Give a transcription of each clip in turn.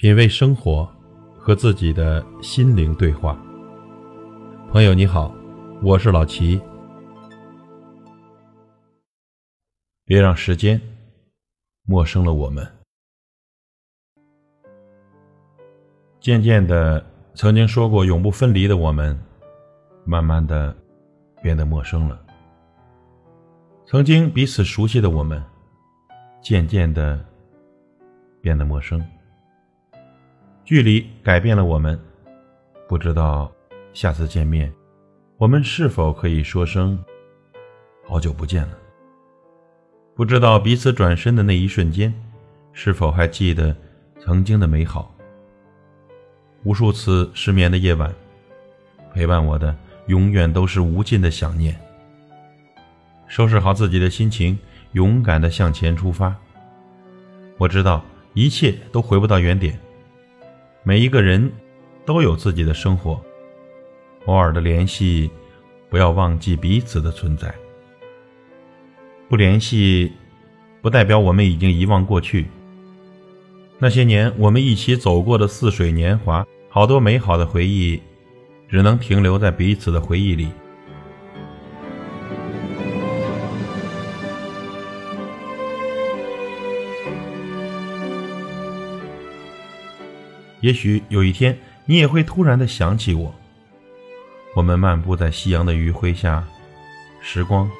品味生活，和自己的心灵对话。朋友你好，我是老齐。别让时间陌生了我们。渐渐的，曾经说过永不分离的我们，慢慢的变得陌生了。曾经彼此熟悉的我们，渐渐的变得陌生。距离改变了我们，不知道下次见面，我们是否可以说声“好久不见了”？不知道彼此转身的那一瞬间，是否还记得曾经的美好？无数次失眠的夜晚，陪伴我的永远都是无尽的想念。收拾好自己的心情，勇敢的向前出发。我知道一切都回不到原点。每一个人都有自己的生活，偶尔的联系，不要忘记彼此的存在。不联系，不代表我们已经遗忘过去。那些年我们一起走过的似水年华，好多美好的回忆，只能停留在彼此的回忆里。也许有一天，你也会突然的想起我。我们漫步在夕阳的余晖下，时光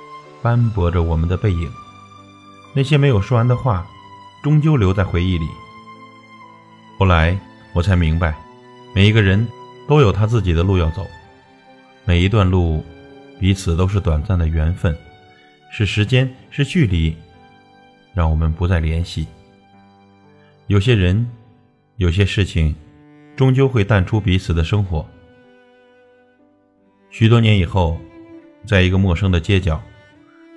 斑驳着我们的背影。那些没有说完的话，终究留在回忆里。后来我才明白，每一个人都有他自己的路要走，每一段路，彼此都是短暂的缘分，是时间，是距离，让我们不再联系。有些人。有些事情，终究会淡出彼此的生活。许多年以后，在一个陌生的街角，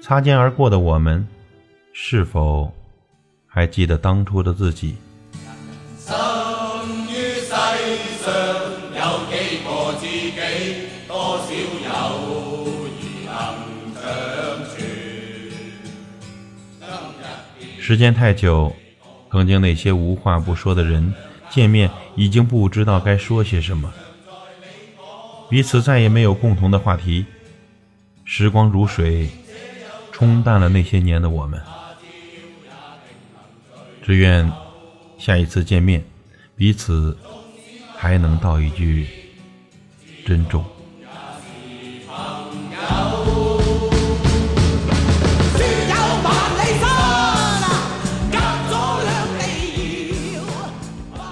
擦肩而过的我们，是否还记得当初的自己？时间太久，曾经那些无话不说的人。见面已经不知道该说些什么，彼此再也没有共同的话题。时光如水，冲淡了那些年的我们。只愿下一次见面，彼此还能道一句珍重。